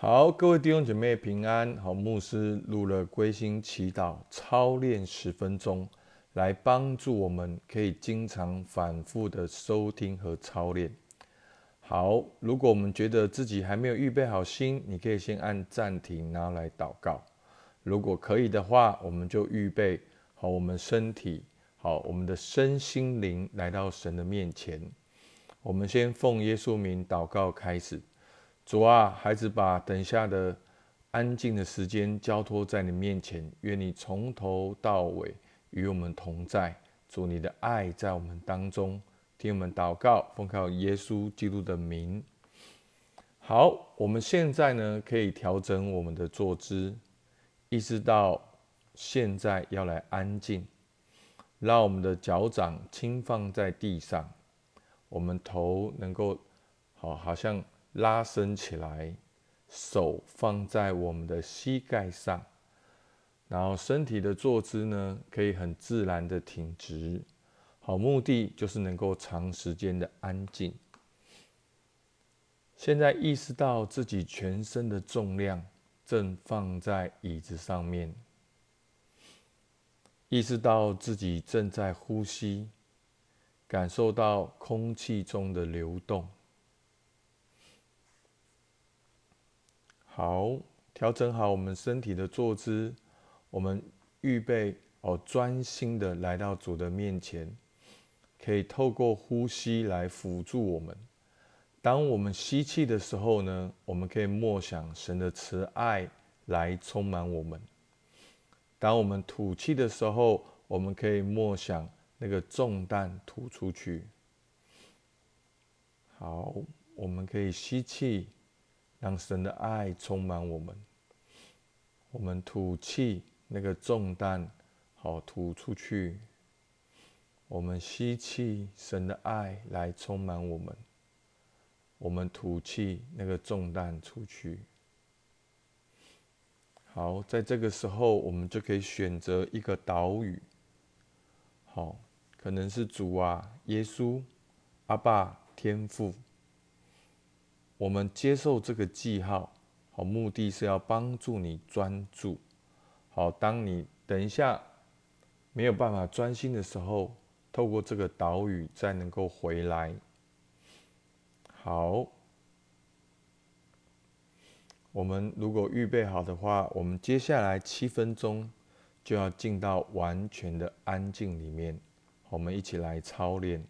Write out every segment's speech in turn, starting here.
好，各位弟兄姐妹平安。好，牧师录了归心祈祷操练十分钟，来帮助我们可以经常反复的收听和操练。好，如果我们觉得自己还没有预备好心，你可以先按暂停，然后来祷告。如果可以的话，我们就预备好我们身体，好我们的身心灵来到神的面前。我们先奉耶稣名祷告开始。主啊，孩子把等下的安静的时间交托在你面前，愿你从头到尾与我们同在。主，你的爱在我们当中，听我们祷告，奉靠耶稣基督的名。好，我们现在呢可以调整我们的坐姿，意识到现在要来安静，让我们的脚掌轻放在地上，我们头能够好，好像。拉伸起来，手放在我们的膝盖上，然后身体的坐姿呢，可以很自然的挺直。好，目的就是能够长时间的安静。现在意识到自己全身的重量正放在椅子上面，意识到自己正在呼吸，感受到空气中的流动。好，调整好我们身体的坐姿，我们预备哦，专心的来到主的面前，可以透过呼吸来辅助我们。当我们吸气的时候呢，我们可以默想神的慈爱来充满我们；当我们吐气的时候，我们可以默想那个重担吐出去。好，我们可以吸气。让神的爱充满我们，我们吐气，那个重担好吐出去。我们吸气，神的爱来充满我们。我们吐气，那个重担出去。好，在这个时候，我们就可以选择一个岛屿。好，可能是主啊，耶稣，阿爸，天父。我们接受这个记号，好，目的是要帮助你专注。好，当你等一下没有办法专心的时候，透过这个岛屿再能够回来。好，我们如果预备好的话，我们接下来七分钟就要进到完全的安静里面，我们一起来操练。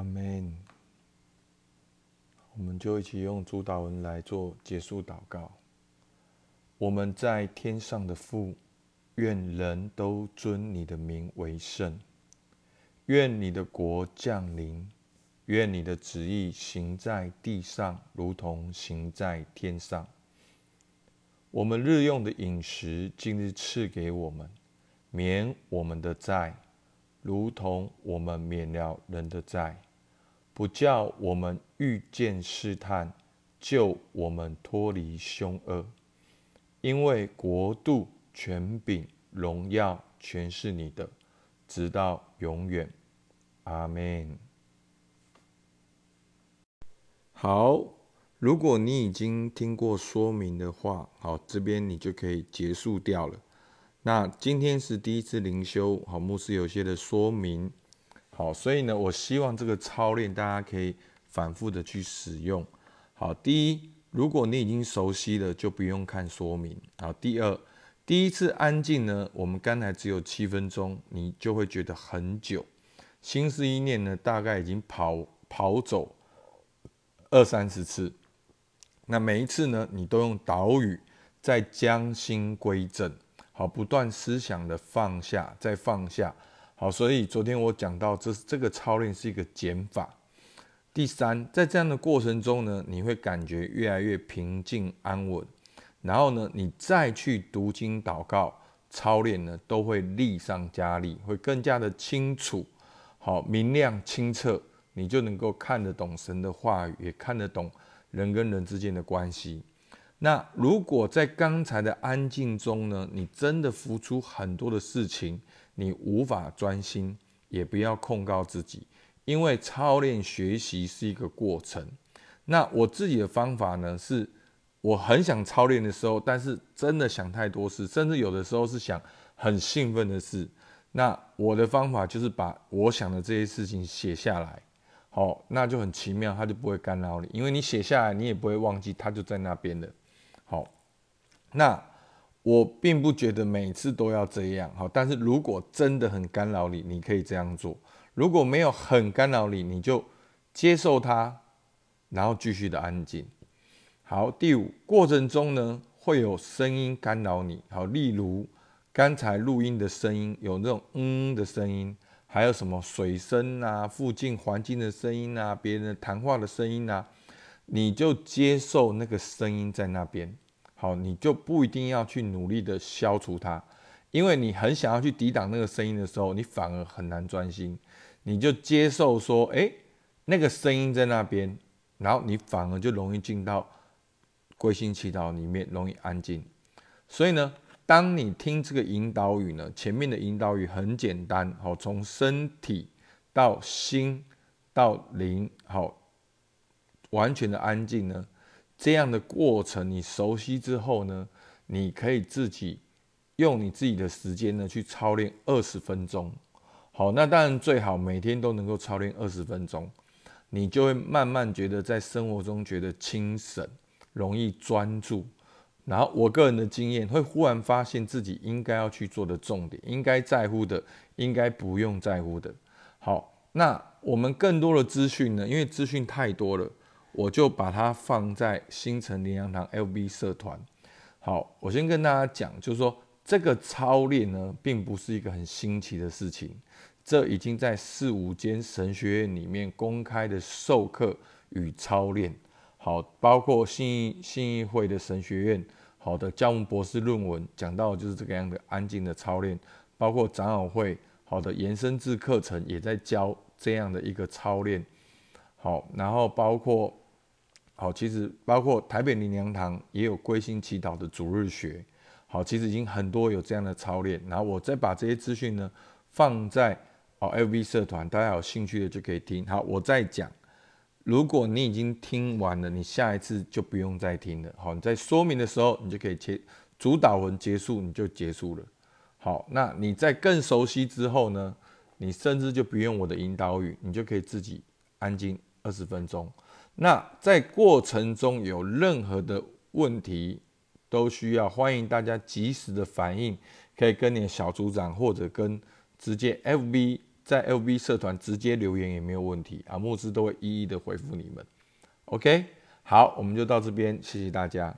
阿门。我们就一起用主导文来做结束祷告。我们在天上的父，愿人都尊你的名为圣。愿你的国降临。愿你的旨意行在地上，如同行在天上。我们日用的饮食，今日赐给我们，免我们的债，如同我们免了人的债，不叫我们遇见试探，救我们脱离凶恶。因为国度、权柄、荣耀，全是你的，直到永远。阿门。好，如果你已经听过说明的话，好，这边你就可以结束掉了。那今天是第一次灵修，好，牧师有些的说明，好，所以呢，我希望这个操练大家可以反复的去使用。好，第一。如果你已经熟悉了，就不用看说明。好，第二，第一次安静呢，我们刚才只有七分钟，你就会觉得很久。心思意念呢，大概已经跑跑走二三十次。那每一次呢，你都用岛屿在将心归正，好，不断思想的放下，再放下。好，所以昨天我讲到，这这个操练是一个减法。第三，在这样的过程中呢，你会感觉越来越平静安稳，然后呢，你再去读经祷告操练呢，都会力上加力，会更加的清楚，好明亮清澈，你就能够看得懂神的话语，也看得懂人跟人之间的关系。那如果在刚才的安静中呢，你真的付出很多的事情，你无法专心，也不要控告自己。因为操练学习是一个过程，那我自己的方法呢，是我很想操练的时候，但是真的想太多事，甚至有的时候是想很兴奋的事。那我的方法就是把我想的这些事情写下来，好，那就很奇妙，它就不会干扰你，因为你写下来，你也不会忘记，它就在那边的。好，那我并不觉得每次都要这样，好，但是如果真的很干扰你，你可以这样做。如果没有很干扰你，你就接受它，然后继续的安静。好，第五过程中呢，会有声音干扰你。好，例如刚才录音的声音，有那种嗯的声音，还有什么水声啊，附近环境的声音啊，别人的谈话的声音啊，你就接受那个声音在那边。好，你就不一定要去努力的消除它，因为你很想要去抵挡那个声音的时候，你反而很难专心。你就接受说，哎，那个声音在那边，然后你反而就容易进到归心祈祷里面，容易安静。所以呢，当你听这个引导语呢，前面的引导语很简单，好，从身体到心到灵，好，完全的安静呢，这样的过程你熟悉之后呢，你可以自己用你自己的时间呢去操练二十分钟。好，那当然最好每天都能够操练二十分钟，你就会慢慢觉得在生活中觉得清省，容易专注。然后我个人的经验会忽然发现自己应该要去做的重点，应该在乎的，应该不用在乎的。好，那我们更多的资讯呢？因为资讯太多了，我就把它放在新城灵粮堂 LB 社团。好，我先跟大家讲，就是说这个操练呢，并不是一个很新奇的事情。这已经在四五间神学院里面公开的授课与操练，好，包括信义信义会的神学院，好的教务博士论文讲到就是这个样的安静的操练，包括长老会好的延伸制课程也在教这样的一个操练，好，然后包括好，其实包括台北灵粮堂也有归心祈祷的主日学，好，其实已经很多有这样的操练，然后我再把这些资讯呢放在。哦，LV 社团，大家有兴趣的就可以听。好，我再讲。如果你已经听完了，你下一次就不用再听了。好，你在说明的时候，你就可以切主导文结束，你就结束了。好，那你在更熟悉之后呢，你甚至就不用我的引导语，你就可以自己安静二十分钟。那在过程中有任何的问题，都需要欢迎大家及时的反应，可以跟你的小组长或者跟直接 FB。在 FB 社团直接留言也没有问题啊，牧师都会一一的回复你们。OK，好，我们就到这边，谢谢大家。